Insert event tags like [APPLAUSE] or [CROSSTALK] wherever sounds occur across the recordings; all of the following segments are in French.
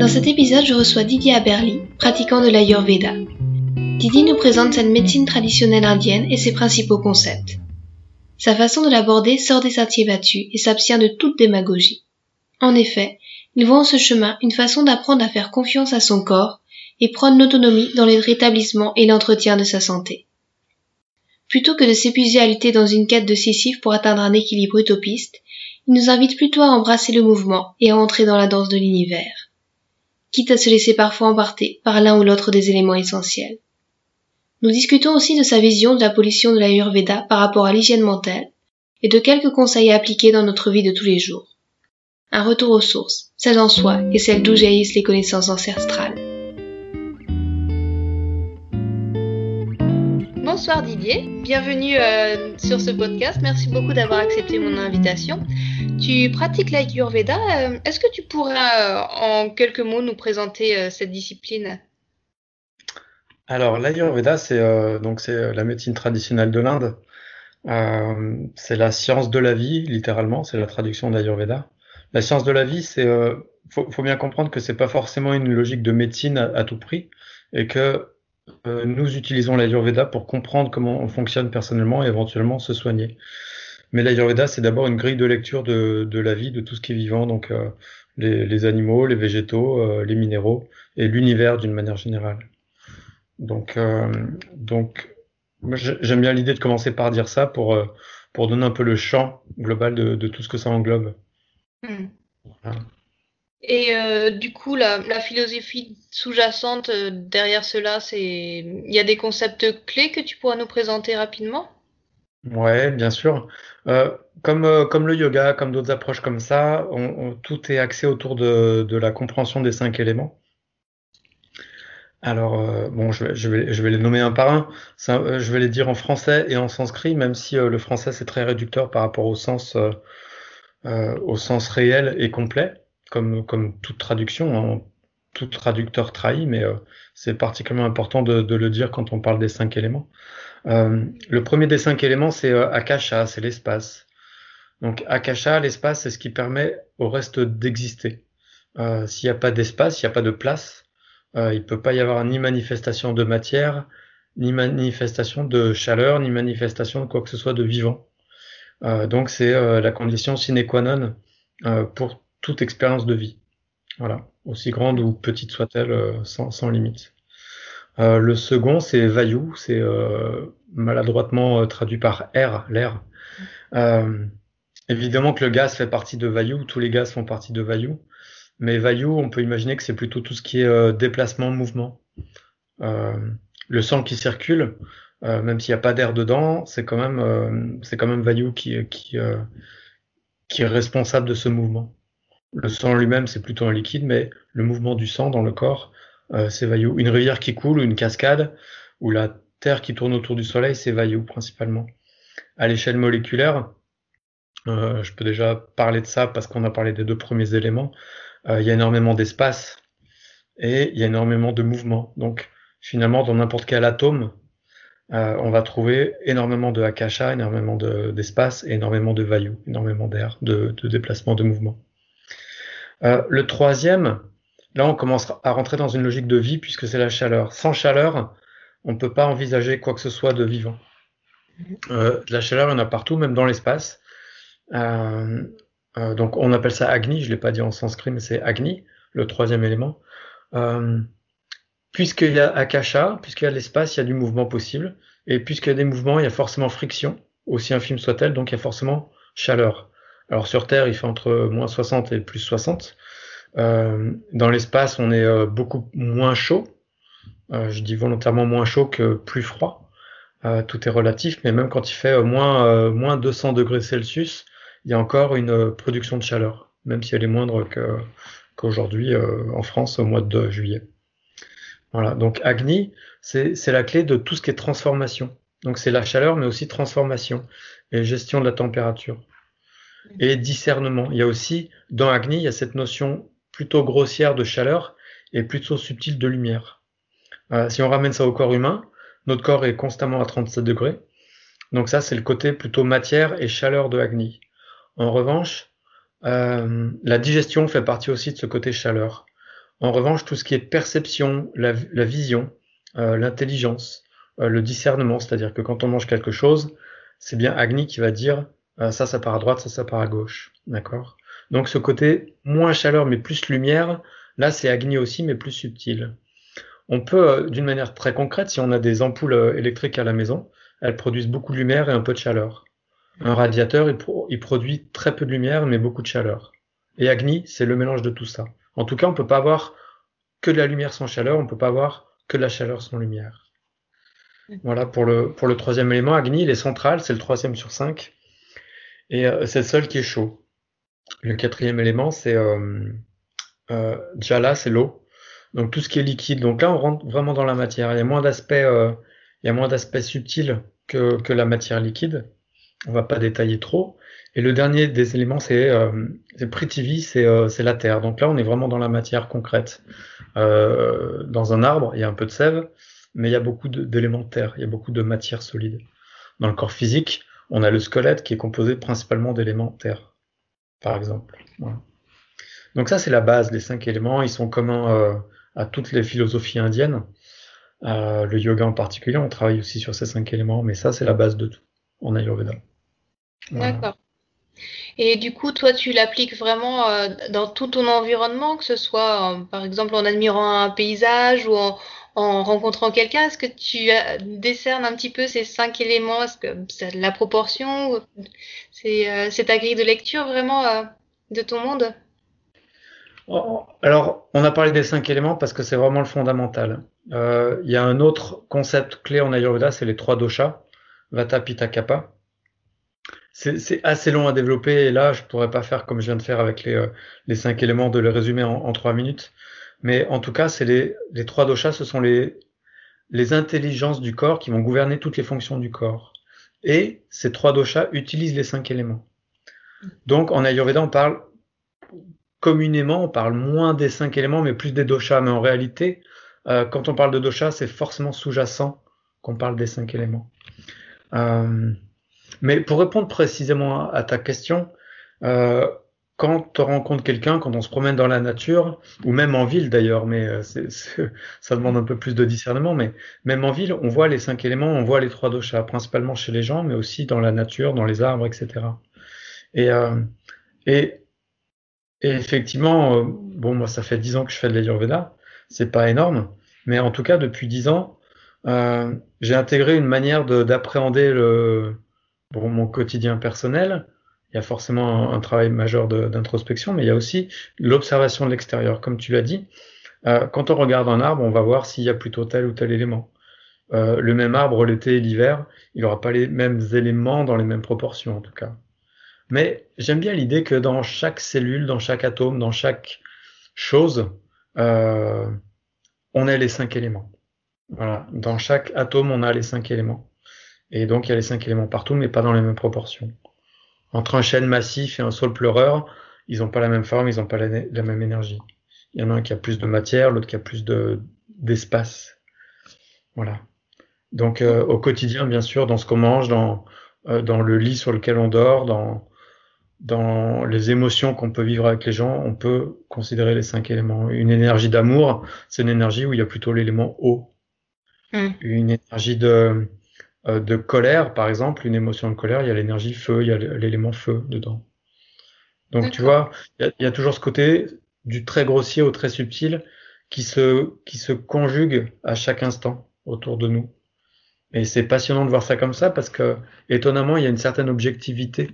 Dans cet épisode, je reçois Didier Aberli, pratiquant de l'Ayurveda. Didier nous présente cette médecine traditionnelle indienne et ses principaux concepts. Sa façon de l'aborder sort des sentiers battus et s'abstient de toute démagogie. En effet, il voit en ce chemin une façon d'apprendre à faire confiance à son corps et prendre l'autonomie dans le rétablissement et l'entretien de sa santé. Plutôt que de s'épuiser à lutter dans une quête de Sisyphe pour atteindre un équilibre utopiste, il nous invite plutôt à embrasser le mouvement et à entrer dans la danse de l'univers quitte à se laisser parfois emporter par l'un ou l'autre des éléments essentiels. Nous discutons aussi de sa vision de la pollution de l'Ayurveda par rapport à l'hygiène mentale et de quelques conseils à appliquer dans notre vie de tous les jours. Un retour aux sources, celles en soi et celles d'où jaillissent les connaissances ancestrales. Bonsoir Didier, bienvenue euh, sur ce podcast. Merci beaucoup d'avoir accepté mon invitation. Tu pratiques l'Ayurveda. Euh, est-ce que tu pourrais euh, en quelques mots nous présenter cette discipline? Alors l'Ayurveda, c'est donc la médecine traditionnelle de l'Inde. c'est la science de la vie, littéralement. C'est la traduction d'Ayurveda. La science de la vie, c'est faut, bien comprendre que c'est pas forcément une logique de médecine à, tout prix et que nous utilisons l'Ayurveda pour comprendre comment on fonctionne personnellement et éventuellement se soigner. Mais l'Ayurveda, c'est d'abord une grille de lecture de, de, la vie, de tout ce qui est vivant, donc euh, les, les, animaux, les végétaux, euh, les minéraux et l'univers d'une manière générale. Donc, euh, donc j'aime bien l'idée de commencer par dire ça pour, pour donner un peu le champ global de, de tout ce que ça englobe. Hmm. Et du coup, la, philosophie sous-jacente derrière cela, c'est il y a des concepts clés que tu pourras nous présenter rapidement? Ouais, bien sûr. Euh, comme, euh, comme le yoga, comme d'autres approches comme ça, tout est axé autour de, la compréhension des cinq éléments. Alors, euh, bon, je vais, je, vais, les nommer un par un. Je vais les dire en français et en sanskrit, même si le français c'est très réducteur par rapport au sens, au sens réel et complet, comme, comme toute traduction. Hein. tout traducteur trahit, mais c'est particulièrement important de, de, le dire quand on parle des cinq éléments. Euh, le premier des cinq éléments, c'est euh, Akasha, c'est l'espace. Donc Akasha, l'espace, c'est ce qui permet au reste d'exister. Euh, S'il n'y a pas d'espace, il n'y a pas de place, euh, il ne peut pas y avoir ni manifestation de matière, ni manifestation de chaleur, ni manifestation de quoi que ce soit de vivant. Euh, donc c'est euh, la condition sine qua non pour toute expérience de vie. Voilà, aussi grande ou petite soit-elle, sans, sans limite. Euh, le second, c'est Vayu, c'est euh, maladroitement euh, traduit par air, l'air. évidemment que le gaz fait partie de Vayu, tous les gaz font partie de Vayu, mais Vayu, on peut imaginer que c'est plutôt tout ce qui est déplacement, mouvement. le sang qui circule, même s'il n'y a pas d'air dedans, c'est quand même, c'est quand même qui, qui, qui est responsable de ce mouvement. Le sang lui-même, c'est plutôt un liquide, mais le mouvement du sang dans le corps, euh, c'est Vayu. Une rivière qui coule ou une cascade, ou la Terre qui tourne autour du Soleil, c'est Vayu principalement. À l'échelle moléculaire, euh, je peux déjà parler de ça parce qu'on a parlé des deux premiers éléments. Euh, il y a énormément d'espace et il y a énormément de mouvement. Donc finalement, dans n'importe quel atome, on va trouver énormément de akasha, énormément d'espace et énormément de vayu, énormément d'air, de, de, déplacement, de mouvement. Le troisième, Là, on commence à rentrer dans une logique de vie puisque c'est la chaleur. Sans chaleur, on ne peut pas envisager quoi que ce soit de vivant. Euh, de la chaleur, il y en a partout, même dans l'espace. Euh, euh, donc, on appelle ça Agni. Je ne l'ai pas dit en sanskrit, mais c'est Agni, le troisième élément. puisqu'il y a Akasha, puisqu'il y a l'espace, il y a du mouvement possible. Et puisqu'il y a des mouvements, il y a forcément friction, aussi infime soit-elle, donc il y a forcément chaleur. Alors sur Terre, il fait entre moins 60 et plus 60. Euh, dans l'espace, on est euh, beaucoup moins chaud. Euh, je dis volontairement moins chaud que plus froid. tout est relatif, mais même quand il fait moins, moins 200 degrés Celsius, il y a encore une production de chaleur. même si elle est moindre qu'aujourd'hui en France au mois de juillet. Voilà, donc Agni, c'est la clé de tout ce qui est transformation. Donc c'est la chaleur, mais aussi transformation et gestion de la température. Et discernement. Il y a aussi, dans Agni, il y a cette notion plutôt grossière de chaleur et plutôt subtile de lumière. Euh, si on ramène ça au corps humain, notre corps est constamment à 37 degrés. Donc ça, c'est le côté plutôt matière et chaleur de Agni. En revanche, euh, la digestion fait partie aussi de ce côté chaleur. En revanche, tout ce qui est perception, la, vision, euh, l'intelligence, le discernement, c'est-à-dire que quand on mange quelque chose, c'est bien Agni qui va dire euh, ça, ça part à droite, ça, ça part à gauche. D'accord? Donc ce côté moins chaleur mais plus lumière, là c'est Agni aussi mais plus subtil. On peut, d'une manière très concrète, si on a des ampoules électriques à la maison, elles produisent beaucoup de lumière et un peu de chaleur. Un radiateur, il, il produit très peu de lumière mais beaucoup de chaleur. Et Agni, c'est le mélange de tout ça. En tout cas, on peut pas avoir que de la lumière sans chaleur, on peut pas avoir que de la chaleur sans lumière. Voilà pour le, pour le troisième élément. Agni, il est central, c'est le troisième sur cinq. Et euh, c'est le seul qui est chaud. Le quatrième élément, c'est euh, euh, Jala, c'est l'eau. Donc tout ce qui est liquide. Donc là, on rentre vraiment dans la matière. Il y a moins d'aspects, euh, il y a moins subtils que, que la matière liquide. On va pas détailler trop. Et le dernier des éléments, c'est euh, Prithvi, euh, c'est la terre. Donc là, on est vraiment dans la matière concrète. Euh, dans un arbre, il y a un peu de sève, mais il y a beaucoup d'éléments de terre, il y a beaucoup de matière solide. Dans le corps physique, on a le squelette qui est composé principalement d'éléments terre, par exemple. Donc ça, c'est la base, les cinq éléments. Ils sont communs euh, à toutes les philosophies indiennes. Euh, le yoga en particulier, on travaille aussi sur ces cinq éléments, mais ça, c'est la base de tout en Ayurveda. D'accord. Et du coup, toi, tu l'appliques vraiment euh, dans tout ton environnement, que ce soit, par exemple, en admirant un paysage ou en, rencontrant quelqu'un. Est-ce que tu euh, décernes un petit peu ces cinq éléments? Est-ce que c'est la proportion C'est ta grille de lecture vraiment de ton monde? Oh, alors, on a parlé des cinq éléments parce que c'est vraiment le fondamental. Il y a un autre concept clé en Ayurveda, c'est les trois doshas, Vata, Pitta, Kapha c'est assez long à développer et là je pourrais pas faire comme je viens de faire avec les, euh, les cinq éléments de le résumer en, trois minutes. Mais en tout cas, c'est les, les trois doshas, ce sont les, les intelligences du corps qui vont gouverner toutes les fonctions du corps. Et ces trois doshas utilisent les cinq éléments. Donc en Ayurveda, on parle communément, on parle moins des cinq éléments, mais plus des doshas. Mais en réalité, euh, quand on parle de doshas, c'est forcément sous-jacent qu'on parle des cinq éléments. Euh, mais pour répondre précisément à ta question, euh, quand on rencontre quelqu'un, quand on se promène dans la nature, ou même en ville d'ailleurs, mais euh, [LAUGHS] ça demande un peu plus de discernement, mais même en ville, on voit les cinq éléments, on voit les trois doshas, principalement chez les gens, mais aussi dans la nature, dans les arbres, etc. Et, euh, et, effectivement, euh, bon, moi, ça fait dix ans que je fais de l'Ayurveda, c'est pas énorme, mais en tout cas, depuis dix ans, j'ai intégré une manière d'appréhender mon quotidien personnel, il y a forcément un, travail majeur d'introspection, mais il y a aussi l'observation de l'extérieur. Comme tu l'as dit, euh, quand on regarde un arbre, on va voir s'il y a plutôt tel ou tel élément. Euh, le même arbre l'été et l'hiver, il n'aura pas les mêmes éléments dans les mêmes proportions en tout cas. Mais j'aime bien l'idée que dans chaque cellule, dans chaque atome, dans chaque chose, euh, on a les cinq éléments. Voilà. Dans chaque atome, on a les cinq éléments. Et donc, il y a les cinq éléments partout, mais pas dans les mêmes proportions. Entre un chêne massif et un saule pleureur, ils n'ont pas la même forme, ils n'ont pas la, même énergie. Il y en a un qui a plus de matière, l'autre qui a plus de d'espace. Voilà. Donc, euh, au quotidien, bien sûr, dans ce qu'on mange, dans, euh, dans le lit sur lequel on dort, dans, dans les émotions qu'on peut vivre avec les gens, on peut considérer les cinq éléments. Une énergie d'amour, c'est une énergie où il y a plutôt l'élément eau. Hmm. Une énergie de, de colère, par exemple, une émotion de colère, il y a l'énergie feu, il y a l'élément feu dedans. Donc tu vois, il y, a, toujours ce côté du très grossier au très subtil qui se, qui se conjugue à chaque instant autour de nous. Et c'est passionnant de voir ça comme ça parce que étonnamment, il y a une certaine objectivité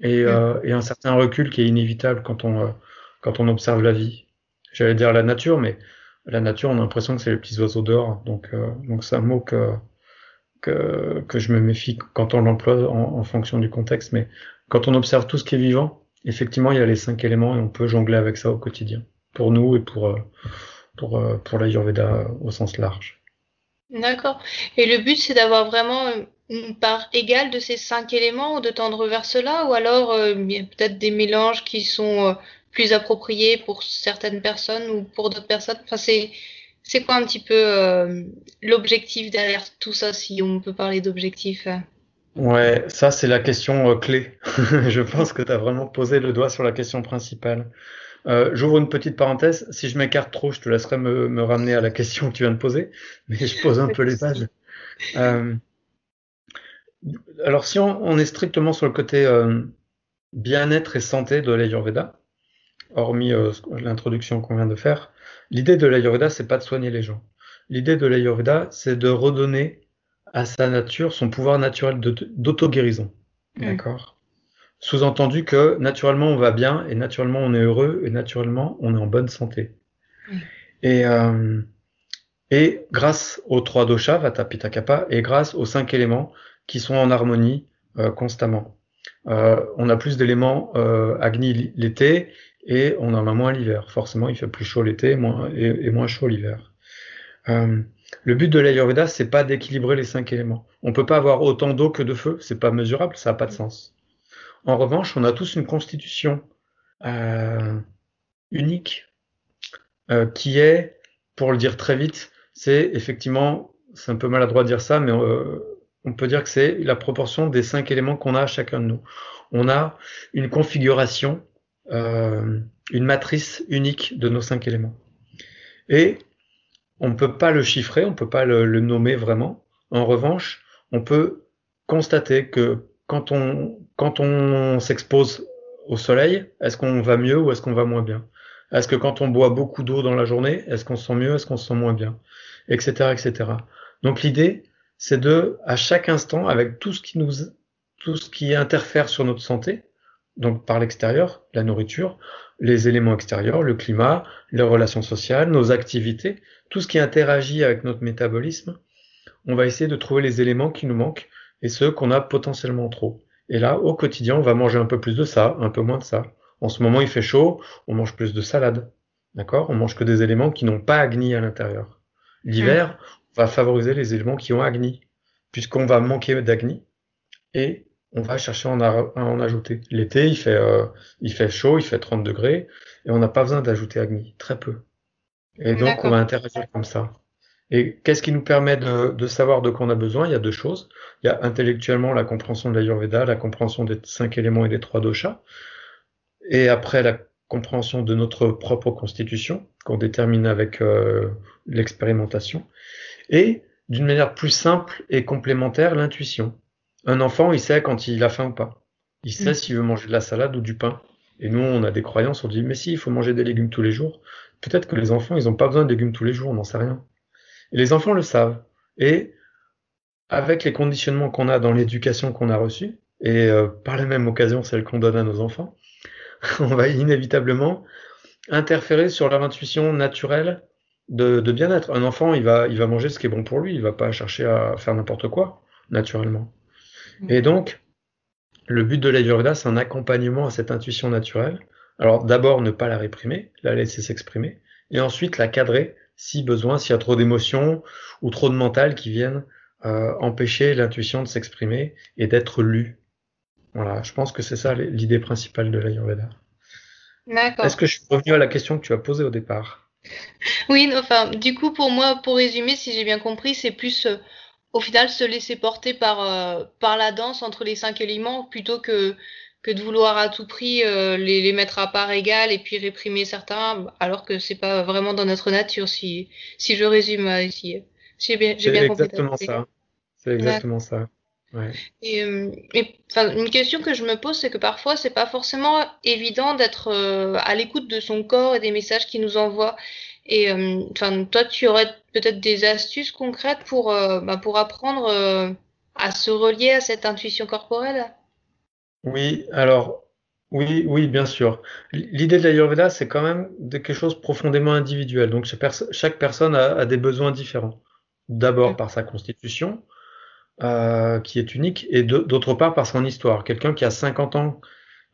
et, euh, et un certain recul qui est inévitable quand on, euh, quand on observe la vie. J'allais dire la nature, mais la nature, on a l'impression que c'est les petits oiseaux dehors. Donc, donc c'est un mot que, que, je me méfie quand on l'emploie en, fonction du contexte, mais quand on observe tout ce qui est vivant, effectivement, il y a les cinq éléments et on peut jongler avec ça au quotidien, pour nous et pour, euh, pour, euh, pour l'Ayurveda au sens large. D'accord. Et le but, c'est d'avoir vraiment une part égale de ces cinq éléments ou de tendre vers cela, ou alors euh, peut-être des mélanges qui sont plus appropriés pour certaines personnes ou pour d'autres personnes? Enfin, c'est c'est quoi un petit peu l'objectif derrière tout ça, si on peut parler d'objectif Ouais, ça c'est la question euh, clé. [LAUGHS] je pense que tu as vraiment posé le doigt sur la question principale. Euh, J'ouvre une petite parenthèse. Si je m'écarte trop, je te laisserai me, me, ramener à la question que tu viens de poser, [LAUGHS] mais je pose un peu les bases. Euh, alors si on, on, est strictement sur le côté euh, bien-être et santé de l'Ayurveda, hormis euh, l'introduction qu'on vient de faire, l'idée de l'Ayurveda, c'est pas de soigner les gens. L'idée de l'Ayurveda, c'est de redonner à sa nature son pouvoir naturel d'auto-guérison. Mm. D'accord? Sous-entendu que naturellement on va bien, et naturellement on est heureux, et naturellement on est en bonne santé. Et, euh, et grâce aux trois doshas, Vata, Pitta, Kapha, et grâce aux cinq éléments qui sont en harmonie euh, constamment. Euh, on a plus d'éléments euh, Agni l'été et on en a moins l'hiver. Forcément, il fait plus chaud l'été et, moins chaud l'hiver. Euh, le but de l'Ayurveda, c'est pas d'équilibrer les cinq éléments. On peut pas avoir autant d'eau que de feu, c'est pas mesurable, ça n'a pas de sens. En revanche, on a tous une constitution euh, unique euh, qui est, pour le dire très vite, c'est effectivement, c'est un peu maladroit de dire ça, mais on peut dire que c'est la proportion des cinq éléments qu'on a à chacun de nous. On a une configuration, euh, une matrice unique de nos cinq éléments. Et on ne peut pas le chiffrer, on ne peut pas le, nommer vraiment. En revanche, on peut constater que quand on, quand on s'expose au soleil, est-ce qu'on va mieux ou est-ce qu'on va moins bien? Est-ce que quand on boit beaucoup d'eau dans la journée, est-ce qu'on se sent mieux, est-ce qu'on se sent moins bien? Etc. etc. Donc l'idée, c'est de, à chaque instant, avec tout ce qui nous, tout ce qui interfère sur notre santé, donc par l'extérieur, la nourriture, les éléments extérieurs, le climat, les relations sociales, nos activités, tout ce qui interagit avec notre métabolisme, on va essayer de trouver les éléments qui nous manquent et ceux qu'on a potentiellement trop. Et là, au quotidien, on va manger un peu plus de ça, un peu moins de ça. En ce moment, il fait chaud, on mange plus de salade. D'accord? On mange que des éléments qui n'ont pas Agni à l'intérieur. L'hiver, on va favoriser les éléments qui ont Agni, puisqu'on va manquer d'Agni et on va chercher à en, en ajouter. L'été, il fait, euh, il fait chaud, il fait 30 degrés, et on n'a pas besoin d'ajouter Agni, très peu. Et donc, on va interagir comme ça. Et qu'est-ce qui nous permet de, de savoir de quoi on a besoin? Il y a deux choses. Il y a intellectuellement la compréhension de l'Ayurveda, la compréhension des cinq éléments et des trois doshas. Et après, la compréhension de notre propre constitution, qu'on détermine avec euh, l'expérimentation. Et d'une manière plus simple et complémentaire, l'intuition. Un enfant, il sait quand il a faim ou pas. Il sait mm. s'il veut manger de la salade ou du pain. Et nous, on a des croyances, on dit, mais si, il faut manger des légumes tous les jours. Peut-être que les enfants, ils n'ont pas besoin de légumes tous les jours, on n'en sait rien. Et les enfants le savent. Et avec les conditionnements qu'on a dans l'éducation qu'on a reçue, et euh, par la même occasion celle qu'on donne à nos enfants, [LAUGHS] on va inévitablement interférer sur leur intuition naturelle de, de bien-être. Un enfant, il va, il va manger ce qui est bon pour lui, il va pas chercher à faire n'importe quoi, naturellement. Et donc, le but de l'Ayurveda, c'est un accompagnement à cette intuition naturelle alors d'abord ne pas la réprimer, la laisser s'exprimer, et ensuite la cadrer si besoin, s'il y a trop d'émotions ou trop de mental qui viennent euh, empêcher l'intuition de s'exprimer et d'être lue. Voilà, je pense que c'est ça l'idée principale de l'Ayurveda. D'accord. Est-ce que je suis revenu à la question que tu as posée au départ? Oui, enfin, du coup, pour moi, pour résumer, si j'ai bien compris, c'est plus euh, au final se laisser porter par, euh, par la danse entre les cinq éléments plutôt que que de vouloir à tout prix euh, les, les, mettre à part égale et puis réprimer certains, alors que c'est pas vraiment dans notre nature, si, si je résume euh, ici. J'ai bien, j'ai bien compris. Exactement ça. C'est exactement ça. Ouais. Et, euh, et une question que je me pose, c'est que parfois, c'est pas forcément évident d'être euh, à l'écoute de son corps et des messages qu'il nous envoie. Et enfin, toi, tu aurais peut-être des astuces concrètes pour, bah, pour apprendre à se relier à cette intuition corporelle? Oui, alors, oui, oui, bien sûr. L'idée de l'Ayurveda, c'est quand même de quelque chose profondément individuel. Donc, chaque, personne a, des besoins différents. D'abord par sa constitution, euh, qui est unique, et d'autre part par son histoire. Quelqu'un qui a 50 ans,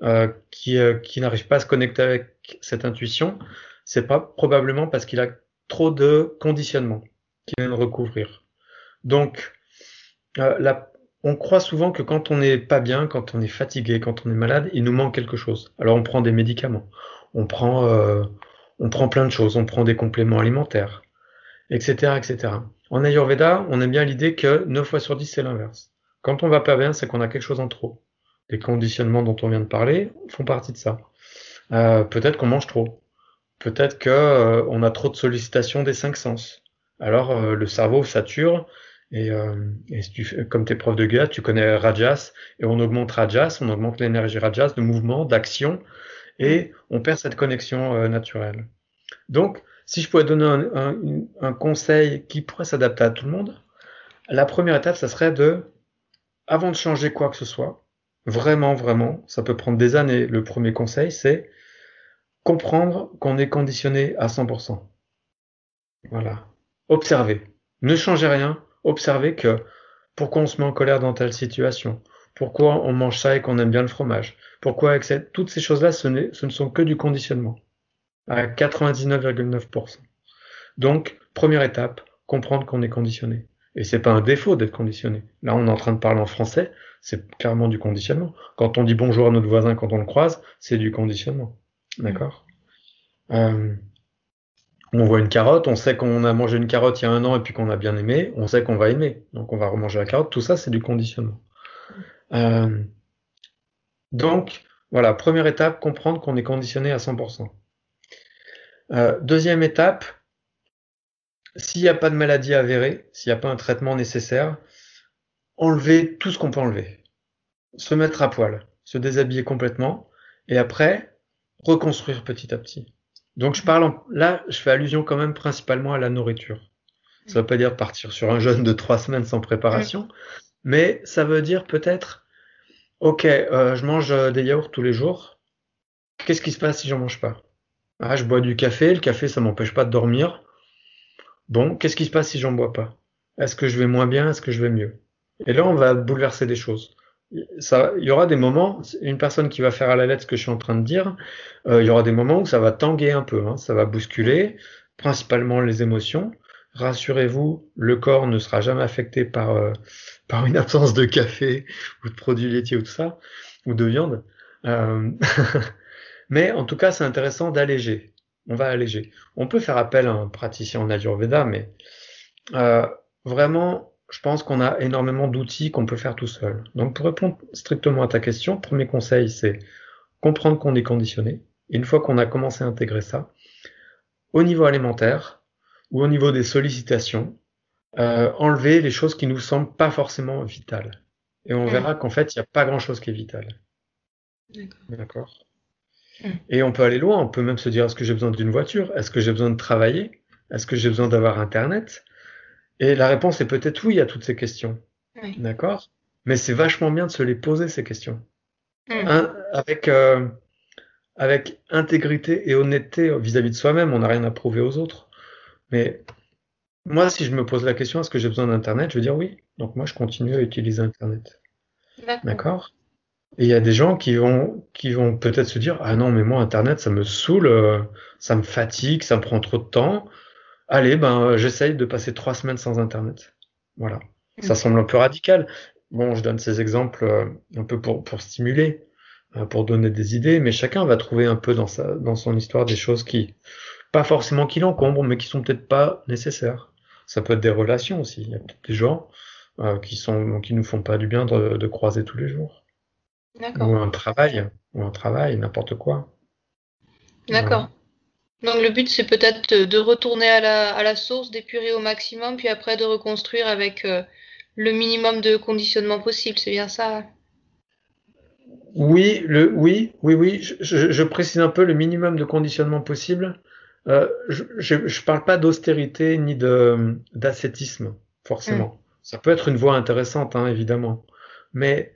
euh, qui, euh, qui n'arrive pas à se connecter avec cette intuition, c'est pas probablement parce qu'il a trop de conditionnement qu'il vient recouvrir. Donc, euh, on croit souvent que quand on n'est pas bien, quand on est fatigué, quand on est malade, il nous manque quelque chose. Alors on prend des médicaments, on prend, euh, on prend plein de choses, on prend des compléments alimentaires, etc., etc. En Ayurveda, on aime bien l'idée que 9 fois sur 10, c'est l'inverse. Quand on va pas bien, c'est qu'on a quelque chose en trop. Les conditionnements dont on vient de parler font partie de ça. Euh, peut-être qu'on mange trop. Peut-être que euh, on a trop de sollicitations des cinq sens. Alors euh, le cerveau sature et, euh, et si tu, comme t'es prof de guerre, tu connais Rajas et on augmente Rajas, on augmente l'énergie Rajas de mouvement, d'action et on perd cette connexion euh, naturelle. Donc, si je pouvais donner un, un, un conseil qui pourrait s'adapter à tout le monde, la première étape, ça serait de, avant de changer quoi que ce soit, vraiment, vraiment, ça peut prendre des années. Le premier conseil, c'est comprendre qu'on est conditionné à 100%. Voilà. Observez. Ne changez rien. Observez que pourquoi on se met en colère dans telle situation. Pourquoi on mange ça et qu'on aime bien le fromage. Pourquoi avec toutes ces choses-là, ce, ce ne sont que du conditionnement. À 99,9%. Donc, première étape, comprendre qu'on est conditionné. Et c'est pas un défaut d'être conditionné. Là, on est en train de parler en français, c'est clairement du conditionnement. Quand on dit bonjour à notre voisin quand on le croise, c'est du conditionnement. D'accord euh, On voit une carotte, on sait qu'on a mangé une carotte il y a un an et puis qu'on a bien aimé, on sait qu'on va aimer, donc on va remanger la carotte. Tout ça, c'est du conditionnement. Euh, donc, voilà, première étape, comprendre qu'on est conditionné à 100%. Euh, deuxième étape, s'il n'y a pas de maladie avérée, s'il n'y a pas un traitement nécessaire, enlever tout ce qu'on peut enlever. Se mettre à poil, se déshabiller complètement, et après, reconstruire petit à petit. Donc je parle en... là, je fais allusion quand même principalement à la nourriture. Ça veut pas dire partir sur un jeûne de trois semaines sans préparation, mais ça veut dire peut-être, ok, euh, je mange des yaourts tous les jours. Qu'est-ce qui se passe si j'en mange pas? Ah, je bois du café. Le café, ça m'empêche pas de dormir. Bon, qu'est-ce qui se passe si j'en bois pas? Est-ce que je vais moins bien? Est-ce que je vais mieux? Et là, on va bouleverser des choses ça, il y aura des moments, une personne qui va faire à la lettre ce que je suis en train de dire, euh, il y aura des moments où ça va tanguer un peu, hein, ça va bousculer, principalement les émotions. Rassurez-vous, le corps ne sera jamais affecté par, euh, [LAUGHS] par une absence de café ou de produits laitiers ou tout ça, ou de viande. Euh... [LAUGHS] mais en tout cas, c'est intéressant d'alléger. On va alléger. On peut faire appel à un praticien en Ayurveda, mais euh, vraiment, je pense qu'on a énormément d'outils qu'on peut faire tout seul. Donc pour répondre strictement à ta question, premier conseil, c'est comprendre qu'on est conditionné. Et une fois qu'on a commencé à intégrer ça, au niveau alimentaire ou au niveau des sollicitations, euh, enlever les choses qui nous semblent pas forcément vitales. Et on mmh. verra qu'en fait, il n'y a pas grand-chose qui est vital. D'accord. Mmh. Et on peut aller loin, on peut même se dire, est-ce que j'ai besoin d'une voiture? Est-ce que j'ai besoin de travailler? Est-ce que j'ai besoin d'avoir Internet? Et la réponse est peut-être oui à toutes ces questions. Oui. D'accord? Mais c'est vachement bien de se les poser, ces questions. Mm. Un, avec, euh, avec intégrité et honnêteté vis-à-vis de soi-même, on n'a rien à prouver aux autres. Mais moi, si je me pose la question, est-ce que j'ai besoin d'Internet? Je vais dire oui. Donc moi, je continue à utiliser Internet. D'accord? Et il y a des gens qui vont, qui vont peut-être se dire, ah non, mais moi, Internet, ça me saoule, euh, ça me fatigue, ça me prend trop de temps. Allez, ben, j'essaye de passer trois semaines sans Internet. Voilà. Ça semble un peu radical. Bon, je donne ces exemples euh, un peu pour, pour stimuler, euh, pour donner des idées, mais chacun va trouver un peu dans sa, dans son histoire des choses qui, pas forcément qui l'encombrent, mais qui sont peut-être pas nécessaires. Ça peut être des relations aussi. Il y a peut-être des gens euh, qui sont, qui nous font pas du bien de, de croiser tous les jours. D'accord. Ou un travail, ou un travail, n'importe quoi. D'accord. Donc le but c'est peut-être de retourner à la, à la source, d'épurer au maximum, puis après de reconstruire avec euh, le minimum de conditionnement possible, c'est bien ça Oui, le, oui, oui, oui. Je, je, précise un peu le minimum de conditionnement possible. Euh, je ne parle pas d'austérité ni d'ascétisme, forcément. Mm. Ça peut être une voie intéressante, hein, évidemment. Mais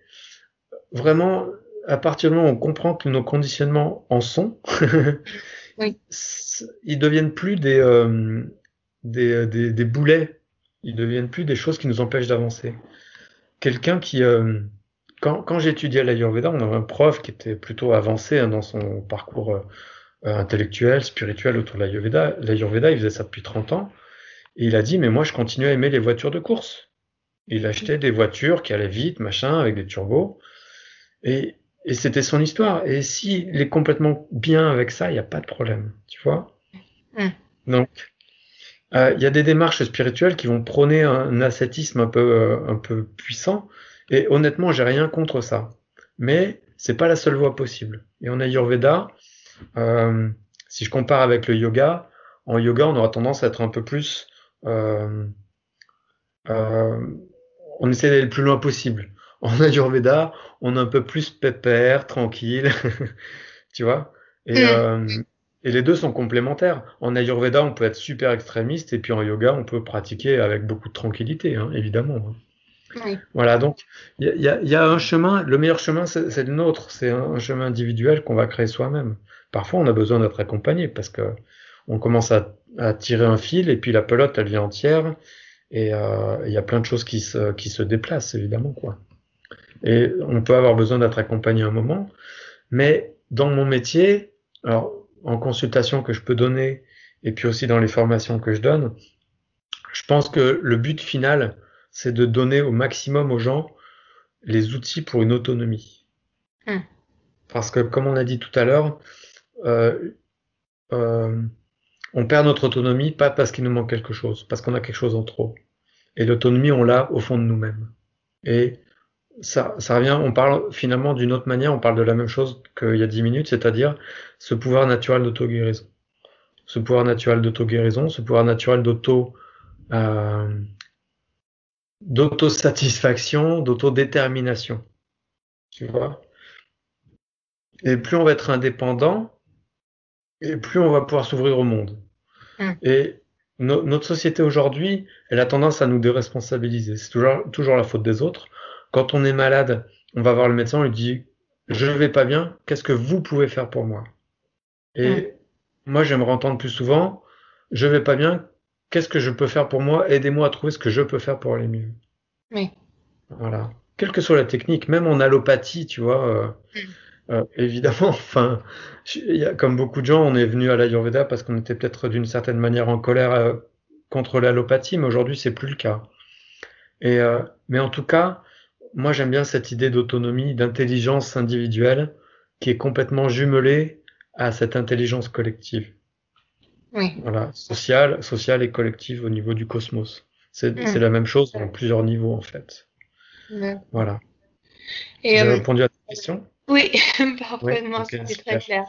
vraiment, à partir du moment où on comprend que nos conditionnements en sont, [LAUGHS] oui. ils deviennent plus des, euh, des, des, des, boulets, ils deviennent plus des choses qui nous empêchent d'avancer. Quelqu'un qui, euh, quand, quand j'étudiais l'Ayurveda, on avait un prof qui était plutôt avancé hein, dans son parcours euh, intellectuel, spirituel autour de l'Ayurveda. L'Ayurveda, il faisait ça depuis 30 ans. Et il a dit, mais moi, je continue à aimer les voitures de course. Il achetait des voitures qui allaient vite, machin, avec des turbos. Et, et c'était son histoire. Et s'il est complètement bien avec ça, il n'y a pas de problème. Tu vois Mm. Donc, euh, il y a des démarches spirituelles qui vont prôner un ascétisme un peu, euh, un peu puissant. Et honnêtement, j'ai rien contre ça. Mais c'est pas la seule voie possible. Et en Ayurveda, euh, si je compare avec le yoga, en yoga, on aura tendance à être un peu plus, euh, on essaie d'aller le plus loin possible. En [LAUGHS] Ayurveda, on est un peu plus pépère, tranquille, [LAUGHS] tu vois. Et, Mm. euh, et les deux sont complémentaires. En Ayurveda, on peut être super extrémiste, et puis en yoga, on peut pratiquer avec beaucoup de tranquillité, hein, évidemment. hein. Oui. Voilà, donc il y y y a un chemin, le meilleur chemin, c'est le nôtre, c'est un, un chemin individuel qu'on va créer soi-même. Parfois, on a besoin d'être accompagné parce que on commence à, à tirer un fil et puis la pelote, elle vient entière et euh, il y a plein de choses qui se, qui se déplacent, évidemment, quoi. Et on peut avoir besoin d'être accompagné un moment, mais dans mon métier, alors en consultation que je peux donner et puis aussi dans les formations que je donne, je pense que le but final, c'est de donner au maximum aux gens les outils pour une autonomie. Hmm. Parce que, comme on a dit tout à l'heure, euh, euh, on perd notre autonomie pas parce qu'il nous manque quelque chose, parce qu'on a quelque chose en trop. Et l'autonomie, on l'a au fond de nous-mêmes. Et ça, ça revient, on parle finalement d'une autre manière, on parle de la même chose qu'il y a dix minutes, c'est-à-dire ce pouvoir naturel d'auto-guérison. Ce pouvoir naturel d'auto-guérison, ce pouvoir naturel d'auto, euh, d'autosatisfaction, d'autodétermination. Tu vois? Et plus on va être indépendant, et plus on va pouvoir s'ouvrir au monde. Mm. Et no- notre société aujourd'hui, elle a tendance à nous déresponsabiliser. C'est toujours, toujours la faute des autres. Quand on est malade, on va voir le médecin, on lui dit, je ne vais pas bien, qu'est-ce que vous pouvez faire pour moi? Et moi, j'aimerais entendre plus souvent, je vais pas bien, qu'est-ce que je peux faire pour moi? Aidez-moi à trouver ce que je peux faire pour aller mieux. Oui. Voilà. Quelle que soit la technique, même en allopathie, tu vois, euh, Mm. euh, évidemment, [LAUGHS] enfin, y a, comme beaucoup de gens, on est venu à l'Ayurveda parce qu'on était peut-être d'une certaine manière en colère euh, contre l'allopathie, mais aujourd'hui, c'est plus le cas. Et, euh, mais en tout cas, moi, j'aime bien cette idée d'autonomie, d'intelligence individuelle qui est complètement jumelée à cette intelligence collective. Oui. Voilà, sociale, sociale et collective au niveau du cosmos. C'est Mm. la même chose dans plusieurs niveaux, en fait. Voilà. J'ai euh, répondu à ta question? Oui, [LAUGHS] parfaitement, c'était très clair.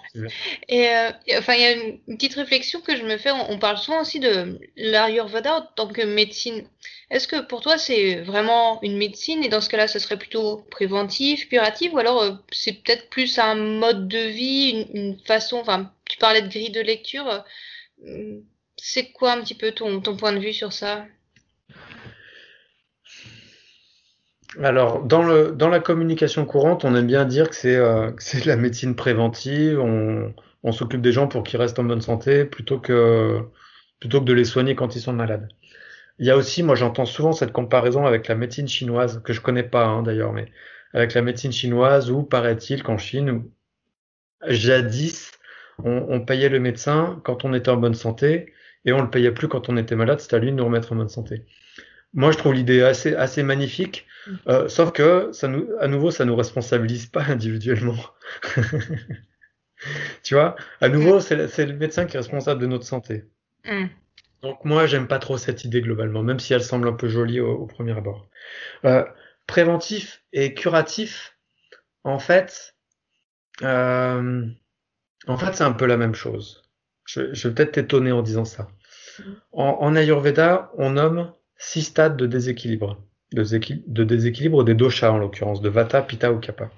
Et euh, enfin, il y a une une petite réflexion que je me fais. On, on parle souvent aussi de l'Ayurveda en tant que médecine. Est-ce que pour toi c'est vraiment une médecine et dans ce cas-là, ce serait plutôt préventif, curatif, ou alors euh, c'est peut-être plus un mode de vie, une, une façon. Enfin, tu parlais de grille de lecture. euh, c'est quoi un petit peu ton, ton point de vue sur ça? Alors, dans la communication courante, on aime bien dire que c'est euh, la médecine préventive, on, s'occupe des gens pour qu'ils restent en bonne santé plutôt que, de les soigner quand ils sont malades. Il y a aussi, moi j'entends souvent cette comparaison avec la médecine chinoise, que je connais pas hein, d'ailleurs, mais avec la médecine chinoise où paraît-il qu'en Chine, jadis, on, on payait le médecin quand on était en bonne santé et on le payait plus quand on était malade, c'était à lui de nous remettre en bonne santé. Moi, je trouve l'idée assez, assez magnifique, euh, sauf que ça nous, à nouveau, ça nous responsabilise pas [LAUGHS] individuellement. [LAUGHS] Tu vois, à nouveau, c'est le, c'est le médecin qui est responsable de notre santé. Hmm. Donc moi, j'aime pas trop cette idée globalement, même si elle semble un peu jolie au, au premier abord. Euh, préventif et curatif, en fait, euh, en fait, c'est un peu la même chose. Je, je vais peut-être t'étonner en disant ça. En, en Ayurveda, on nomme six stades de déséquilibre, de, déséquil- de déséquilibre des doshas en l'occurrence, de Vata, Pitta ou Kapha.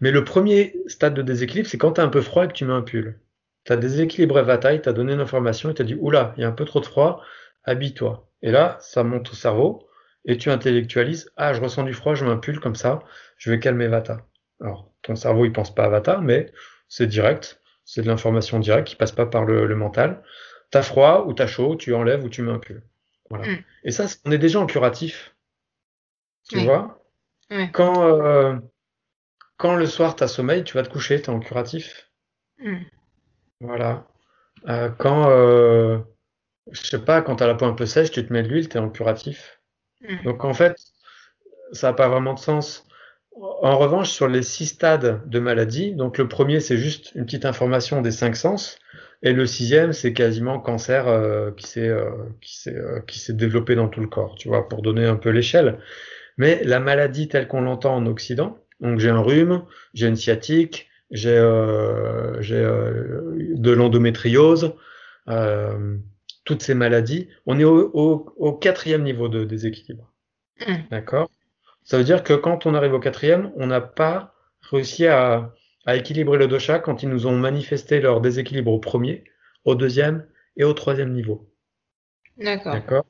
Mais le premier stade de déséquilibre, c'est quand tu as un peu froid et que tu mets un pull. Tu as déséquilibré Vata, il t'a donné une information et t'a dit Oula, il y a un peu trop de froid, habille-toi. Et là, ça monte au cerveau et tu intellectualises Ah, je ressens du froid, je mets un pull comme ça, je vais calmer Vata. Alors, ton cerveau, il pense pas à Vata, mais c'est direct, c'est de l'information directe qui passe pas par le, le mental. T'as froid ou t'as chaud, tu enlèves ou tu mets un pull. Voilà. Mm. Et ça, on est déjà en curatif. Tu Oui. vois? Quand, euh, quand le soir tu as sommeil, tu vas te coucher, tu es en curatif. Mm. Voilà. Euh, quand, euh, je sais pas, quand tu as la peau un peu sèche, tu te mets de l'huile, tu es en curatif. Mm. Donc en fait, ça n'a pas vraiment de sens. En revanche, sur les six stades de maladie, donc le premier, c'est juste une petite information des cinq sens, et le sixième, c'est quasiment cancer euh, qui s'est euh, qui s'est euh, qui s'est développé dans tout le corps, tu vois, pour donner un peu l'échelle. Mais la maladie telle qu'on l'entend en Occident, donc j'ai un rhume, j'ai une sciatique, j'ai euh, j'ai euh, de l'endométriose, euh, toutes ces maladies, on est au, au, au quatrième niveau de déséquilibre. Mm. D'accord? Ça veut dire que quand on arrive au quatrième, on n'a pas réussi à, à équilibrer le dosha quand ils nous ont manifesté leur déséquilibre au premier, au deuxième et au troisième niveau. D'accord. D'accord?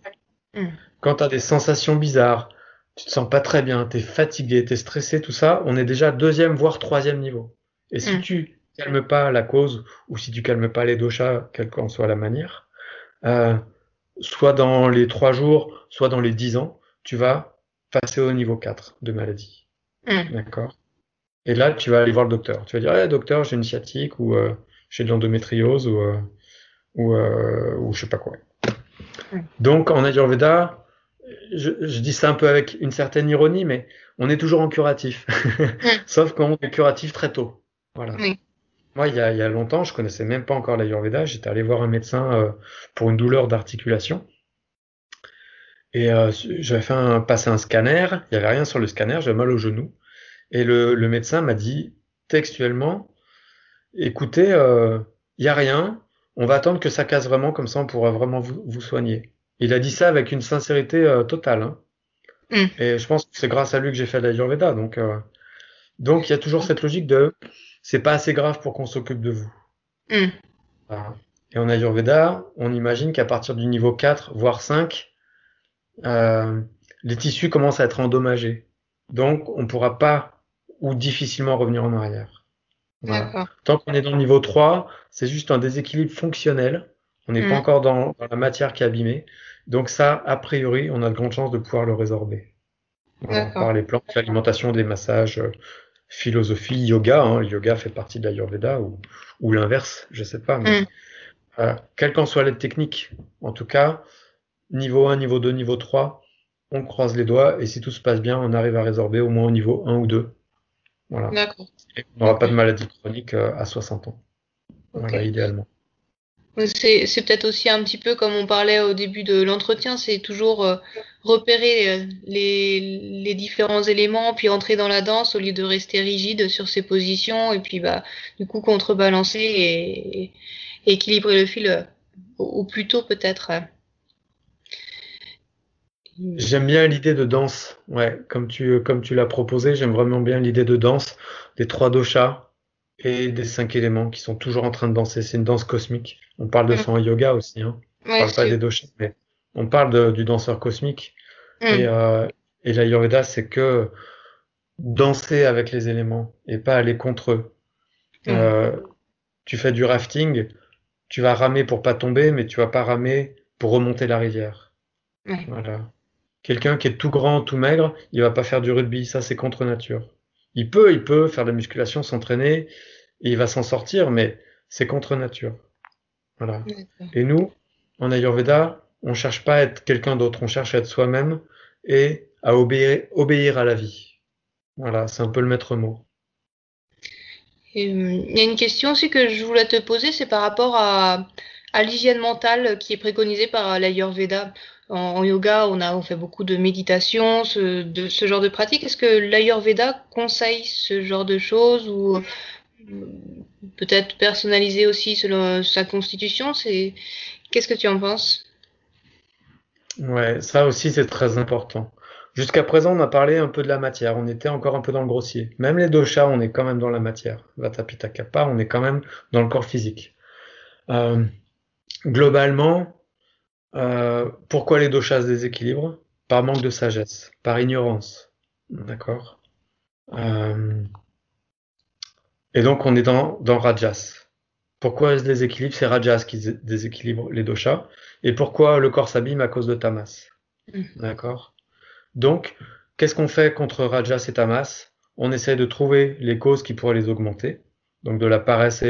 Mm. Quand tu as des sensations bizarres, tu te sens pas très bien, tu es fatigué, tu es stressé, tout ça, on est déjà deuxième voire troisième niveau. Et si Mm. tu calmes pas la cause ou si tu calmes pas les doshas, quelle qu'en soit la manière, euh, soit dans les trois jours, soit dans les dix ans, tu vas passer au niveau 4 de maladie. Mm. D'accord? Et là, tu vas aller voir le docteur. Tu vas dire, eh, docteur, j'ai une sciatique ou euh, j'ai de l'endométriose ou, euh, ou, euh, ou je sais pas quoi. Donc, en Ayurveda, je, je dis ça un peu avec une certaine ironie, mais on est toujours en curatif. [LAUGHS] Sauf qu'on est curatif très tôt. Voilà. Moi, il y a, il y a longtemps, je connaissais même pas encore l'Ayurveda. J'étais allé voir un médecin euh, pour une douleur d'articulation. Et euh, j'avais fait un, passer un scanner, il y avait rien sur le scanner, j'avais mal au genou. Et le, le médecin m'a dit textuellement, écoutez, euh, il y a rien, on va attendre que ça casse vraiment, comme ça on pourra vraiment vous, vous soigner. Il a dit ça avec une sincérité euh, totale. Hein. Mm. Et je pense que c'est grâce à lui que j'ai fait de l'Ayurveda. Donc, euh, donc il y a toujours cette logique de, c'est pas assez grave pour qu'on s'occupe de vous. Mm. Voilà. Et en Ayurveda, on imagine qu'à partir du niveau 4, voire 5, euh, les tissus commencent à être endommagés. Donc, on ne pourra pas ou difficilement revenir en arrière. Voilà. Tant qu'on est dans le niveau 3, c'est juste un déséquilibre fonctionnel. On n'est Mm. pas encore dans, dans la matière qui est abîmée. Donc ça, a priori, on a de grandes chances de pouvoir le résorber. Voilà, par les plantes, l'alimentation, des massages, euh, philosophie, yoga. Hein. Le yoga fait partie de l'Ayurveda ou, ou l'inverse, je sais pas. Mais, Mm. euh, quelle qu'en soit l'aide technique, en tout cas, niveau 1, niveau 2, niveau 3, on croise les doigts et si tout se passe bien, on arrive à résorber au moins au niveau 1 ou 2. Voilà. D'accord. On n'aura pas de maladie chronique euh, à 60 ans. Voilà, idéalement. C'est, c'est peut-être aussi un petit peu comme on parlait au début de l'entretien, c'est toujours euh, repérer euh, les, les différents éléments, puis entrer dans la danse au lieu de rester rigide sur ses positions, et puis bah du coup contrebalancer et, et équilibrer le fil au, au plus tôt peut-être. J'aime bien l'idée de danse, ouais, comme tu, comme tu l'as proposé, j'aime vraiment bien l'idée de danse des trois doshas et des cinq éléments qui sont toujours en train de danser. C'est une danse cosmique. On parle de Mm. ça en yoga aussi, hein. On parle pas des doshas, mais on parle de- du danseur cosmique. Mm. Et, euh, et l'Ayurveda, c'est que danser avec les éléments et pas aller contre eux. Mm. Euh, tu fais du rafting, tu vas ramer pour pas tomber, mais tu vas pas ramer pour remonter la rivière. Ouais. Voilà. Quelqu'un qui est tout grand, tout maigre, il va pas faire du rugby, ça c'est contre nature. Il peut, il peut faire de la musculation, s'entraîner, et il va s'en sortir, mais c'est contre nature. Voilà. Et nous, en Ayurveda, on cherche pas à être quelqu'un d'autre, on cherche à être soi-même et à obéir, obéir à la vie. Voilà, c'est un peu le maître mot. Euh, Il y a une question aussi que je voulais te poser, c'est par rapport à, à l'hygiène mentale qui est préconisée par l'Ayurveda. En, yoga, on a, fait beaucoup de méditation, ce, de, ce genre de pratique. Est-ce que l'Ayurveda conseille ce genre de choses ou euh, peut-être personnalisé aussi selon sa constitution? Qu'est-ce que tu en penses? Ouais, ça aussi c'est très important. Jusqu'à présent, on a parlé un peu de la matière, on était encore un peu dans le grossier. Même les doshas, on est quand même dans la matière. Vata, Pitta, on est quand même dans le corps physique. Euh, globalement, euh, pourquoi les doshas se déséquilibrent? Par manque de sagesse, par ignorance. D'accord? Euh, et donc, on est dans, dans Rajas. Pourquoi se déséquilibre? C'est Rajas qui dé- déséquilibre les doshas. Et pourquoi le corps s'abîme à cause de Tamas? Mm. D'accord? Donc, qu'est-ce qu'on fait contre Rajas et Tamas? on essaie de trouver les causes qui pourraient les augmenter, donc de la paresse,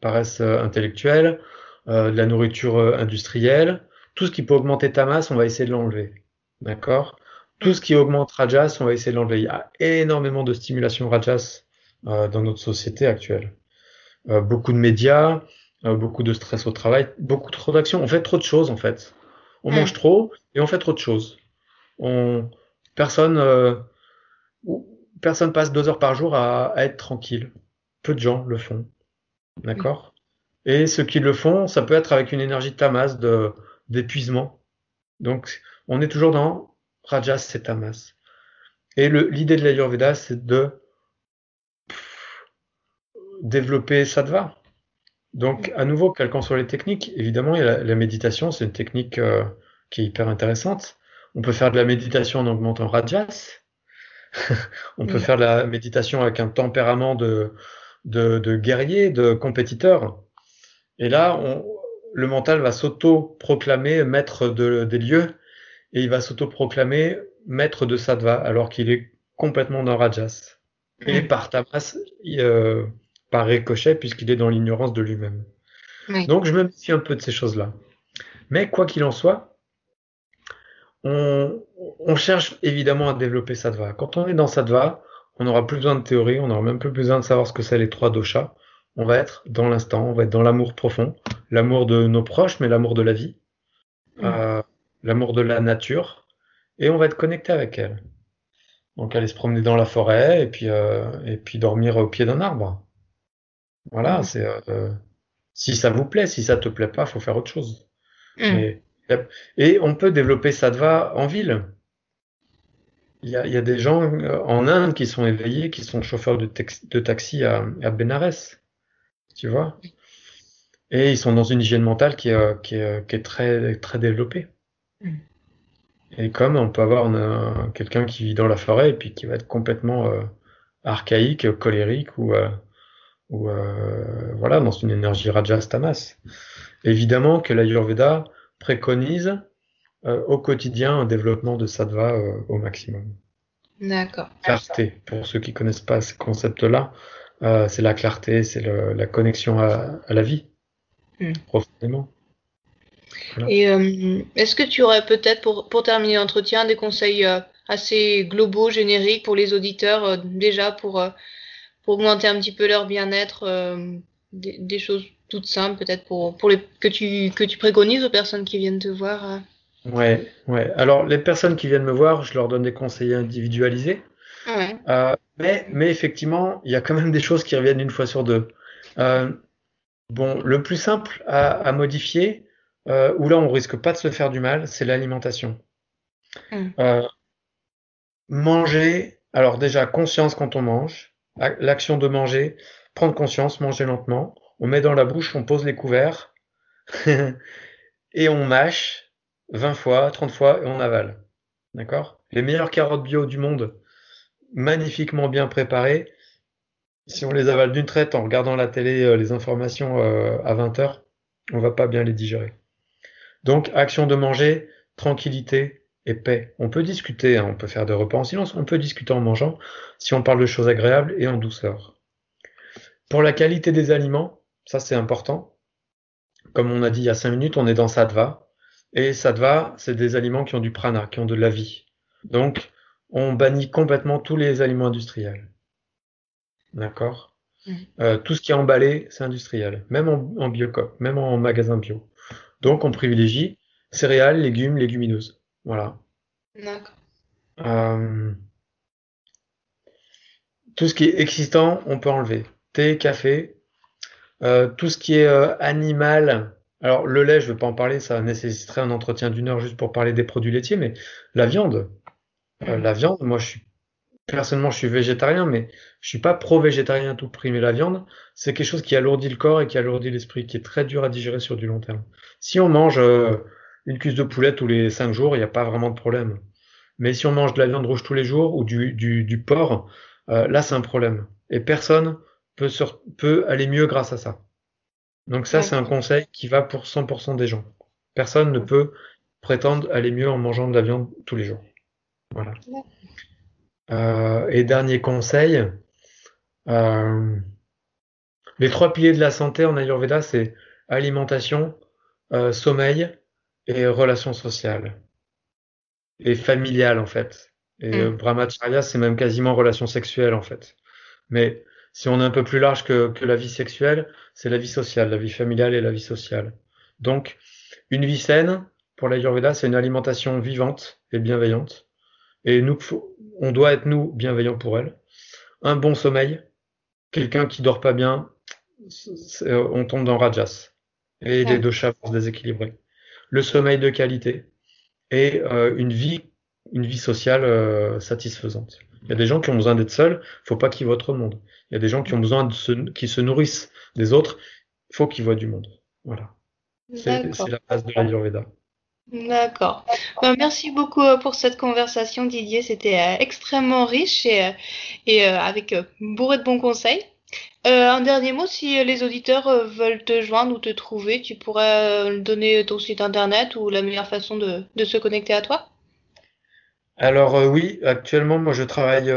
paresse euh, intellectuelle, euh, de la nourriture euh, industrielle, tout ce qui peut augmenter ta masse, on va essayer de l'enlever. D'accord? Tout ce qui augmente Rajas, on va essayer de l'enlever. Il y a énormément de stimulation Rajas euh, dans notre société actuelle. Euh, beaucoup de médias, euh, beaucoup de stress au travail, beaucoup trop d'actions. On fait trop de choses en fait. On mange trop et on fait trop de choses. On personne personne passe deux heures par jour à, à, être tranquille. Peu de gens le font. D'accord? Et ceux qui le font, ça peut être avec une énergie de tamas, de d'épuisement. Donc, on est toujours dans Rajas, c'est tamas. Et l'idée de l'Ayurveda, c'est de développer Sattva. Donc, à nouveau, quelles qu'en soient les techniques, évidemment, il y a la, la méditation, c'est une technique euh, qui est hyper intéressante. On peut faire de la méditation en augmentant Rajas. [LAUGHS] on peut faire de la méditation avec un tempérament de, de, de guerrier, de compétiteur. Et là, on, le mental va s'auto-proclamer maître de, des lieux et il va s'auto-proclamer maître de sattva alors qu'il est complètement dans rajas. Et mm. par tamas, euh, par ricochet, puisqu'il est dans l'ignorance de lui-même. Oui. Donc je me méfie un peu de ces choses-là. Mais quoi qu'il en soit, on, on, cherche évidemment à développer sattva. Quand on est dans sattva, on n'aura plus besoin de théorie, on n'aura même plus besoin de savoir ce que c'est les trois doshas. On va être dans l'instant, on va être dans l'amour profond, l'amour de nos proches, mais l'amour de la vie, mmh. euh, l'amour de la nature, et on va être connecté avec elle. Donc aller se promener dans la forêt et puis euh, et puis dormir au pied d'un arbre. Voilà, mmh. c'est euh, si ça vous plaît, si ça te plaît pas, faut faire autre chose. Mmh. Mais, et on peut développer sattva en ville. Il y, a, il y, a, des gens en Inde qui sont éveillés, qui sont chauffeurs de, de taxi à, à, Benares, tu vois. Et ils sont dans une hygiène mentale qui est, qui est, qui est très, très développée. Mm. Et comme on peut avoir quelqu'un qui vit dans la forêt et puis qui va être complètement euh, archaïque, colérique ou, euh, ou euh, voilà, dans une énergie rajas tamas. Évidemment que l'Ayurveda préconise euh, au quotidien un développement de sattva euh, au maximum. D'accord. Clarté, pour ceux qui connaissent pas ce concept-là, euh, c'est la clarté, c'est la connexion à, à la vie, mm. profondément. Voilà. Et euh, est-ce que tu aurais peut-être, pour, pour terminer l'entretien, des conseils euh, assez globaux, génériques pour les auditeurs, déjà pour, pour augmenter un petit peu leur bien-être, des, des, choses toutes simples, peut-être pour, pour les, que, tu, que tu préconises aux personnes qui viennent te voir Ouais, ouais. Alors, les personnes qui viennent me voir, je leur donne des conseils individualisés. Ouais. Euh, mais, mais effectivement, il y a quand même des choses qui reviennent une fois sur deux. Euh, bon, le plus simple à, à modifier, euh, où là on risque pas de se faire du mal, c'est l'alimentation. Mm. manger, alors déjà conscience quand on mange, l'action de manger, prendre conscience, manger lentement, on met dans la bouche, on pose les couverts [LAUGHS] et on mâche 20 fois, 30 fois et on avale. D'accord? Les meilleures carottes bio du monde, magnifiquement bien préparées, si on les avale d'une traite en regardant la télé, euh, les informations euh, à 20 heures, on va pas bien les digérer. Donc, action de manger, tranquillité et paix. On peut discuter, hein, on peut faire des repas en silence, on peut discuter en mangeant, si on parle de choses agréables et en douceur. Pour la qualité des aliments, ça c'est important. Comme on a dit il y a 5 minutes, on est dans Sattva, et sattva, c'est des aliments qui ont du prana, qui ont de la vie. Donc, on bannit complètement tous les aliments industriels. D'accord? Mmh. euh, Tout ce qui est emballé, c'est industriel, même en, en biocop, même en magasin bio. Donc, on privilégie céréales, légumes, légumineuses. Voilà. D'accord. Euh, tout ce qui est existant, on peut enlever. Thé, café, euh, tout ce qui est animal, alors, le lait, je ne vais pas en parler, ça nécessiterait un entretien d'une heure juste pour parler des produits laitiers, mais la viande, euh, la viande, moi, je suis personnellement, je suis végétarien, mais je suis pas pro-végétarien tout prix. Mais la viande, c'est quelque chose qui alourdit le corps et qui alourdit l'esprit, qui est très dur à digérer sur du long terme. Si on mange euh, une cuisse de poulet tous les cinq jours, il n'y a pas vraiment de problème. Mais si on mange de la viande rouge tous les jours ou du, du, du porc, euh, là, c'est un problème. Et personne peut, sur, peut aller mieux grâce à ça. Donc ça, c'est un conseil qui va pour 100% des gens. Personne ne peut prétendre aller mieux en mangeant de la viande tous les jours. Voilà. Euh, et dernier conseil, euh, les trois piliers de la santé en Ayurveda, c'est alimentation, euh, sommeil et relations sociales. Et familiales, en fait. Et Mm. brahmacharya, c'est même quasiment relations sexuelles, en fait. Mais si on est un peu plus large que, que la vie sexuelle, c'est la vie sociale, la vie familiale et la vie sociale. Donc, une vie saine, pour l'Ayurveda, c'est une alimentation vivante et bienveillante. Et nous, on doit être, nous, bienveillants pour elle. Un bon sommeil. Quelqu'un qui dort pas bien, on tombe dans Rajas. Et les deux chats vont se déséquilibrer. Le sommeil de qualité et euh, une vie, une vie sociale euh, satisfaisante. Il y a des gens qui ont besoin d'être seuls, faut pas qu'ils voient trop de monde. Il y a des gens qui ont besoin de se, qui se nourrissent des autres, il faut qu'ils voient du monde. Voilà. C'est la base de l'Ayurveda. D'accord. Ben, merci beaucoup euh, pour cette conversation, Didier. C'était euh, extrêmement riche et, euh, avec bourré de bons conseils. un dernier mot, si les auditeurs veulent te joindre ou te trouver, tu pourrais donner ton site internet ou la meilleure façon de se connecter à toi? Alors oui, actuellement, moi je travaille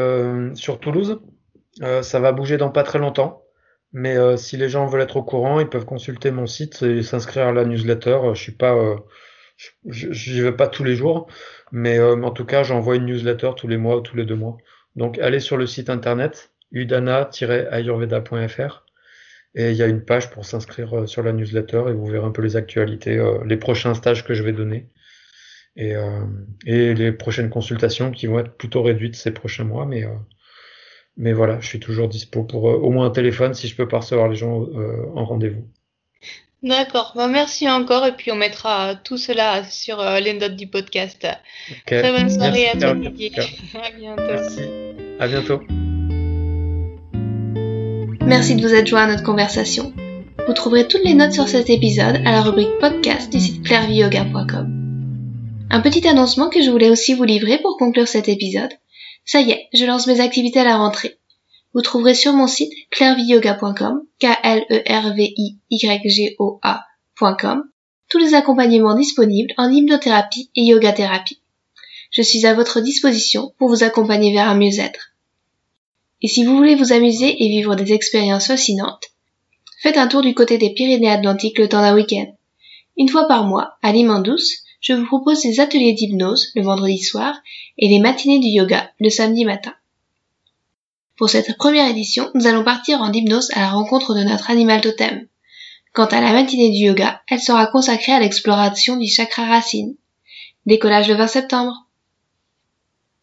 sur Toulouse. ça va bouger dans pas très longtemps. Mais si les gens veulent être au courant, ils peuvent consulter mon site et s'inscrire à la newsletter. Je suis pas J'y vais pas tous les jours, mais euh, en tout cas, j'envoie une newsletter tous les mois ou tous les deux mois. Donc, allez sur le site internet udana-ayurveda.fr et il y a une page pour s'inscrire euh, sur la newsletter et vous verrez un peu les actualités, euh, les prochains stages que je vais donner et, les prochaines consultations qui vont être plutôt réduites ces prochains mois, mais mais voilà, je suis toujours dispo pour au moins un téléphone si je peux pas recevoir les gens en rendez-vous. D'accord, bah, merci encore et puis on mettra tout cela sur euh, les notes du podcast. Très bonne soirée à toi Didier. à bientôt. Merci. À bientôt. Merci de vous être joint à notre conversation. Vous trouverez toutes les notes sur cet épisode à la rubrique podcast du site clairviyoga.com. Un petit annoncement que je voulais aussi vous livrer pour conclure cet épisode. Ça y est, je lance mes activités à la rentrée. Vous trouverez sur mon site clairviyoga.com, k l e r v i y g o a.com, tous les accompagnements disponibles en hypnothérapie et yoga thérapie. Je suis à votre disposition pour vous accompagner vers un mieux-être. Et si vous voulez vous amuser et vivre des expériences fascinantes, faites un tour du côté des Pyrénées-Atlantiques le temps d'un week-end. Une fois par mois, à Lime douce, je vous propose des ateliers d'hypnose le vendredi soir et les matinées du yoga le samedi matin. Pour cette première édition, nous allons partir en hypnose à la rencontre de notre animal totem. Quant à la matinée du yoga, elle sera consacrée à l'exploration du chakra racine. Décollage le 20 septembre.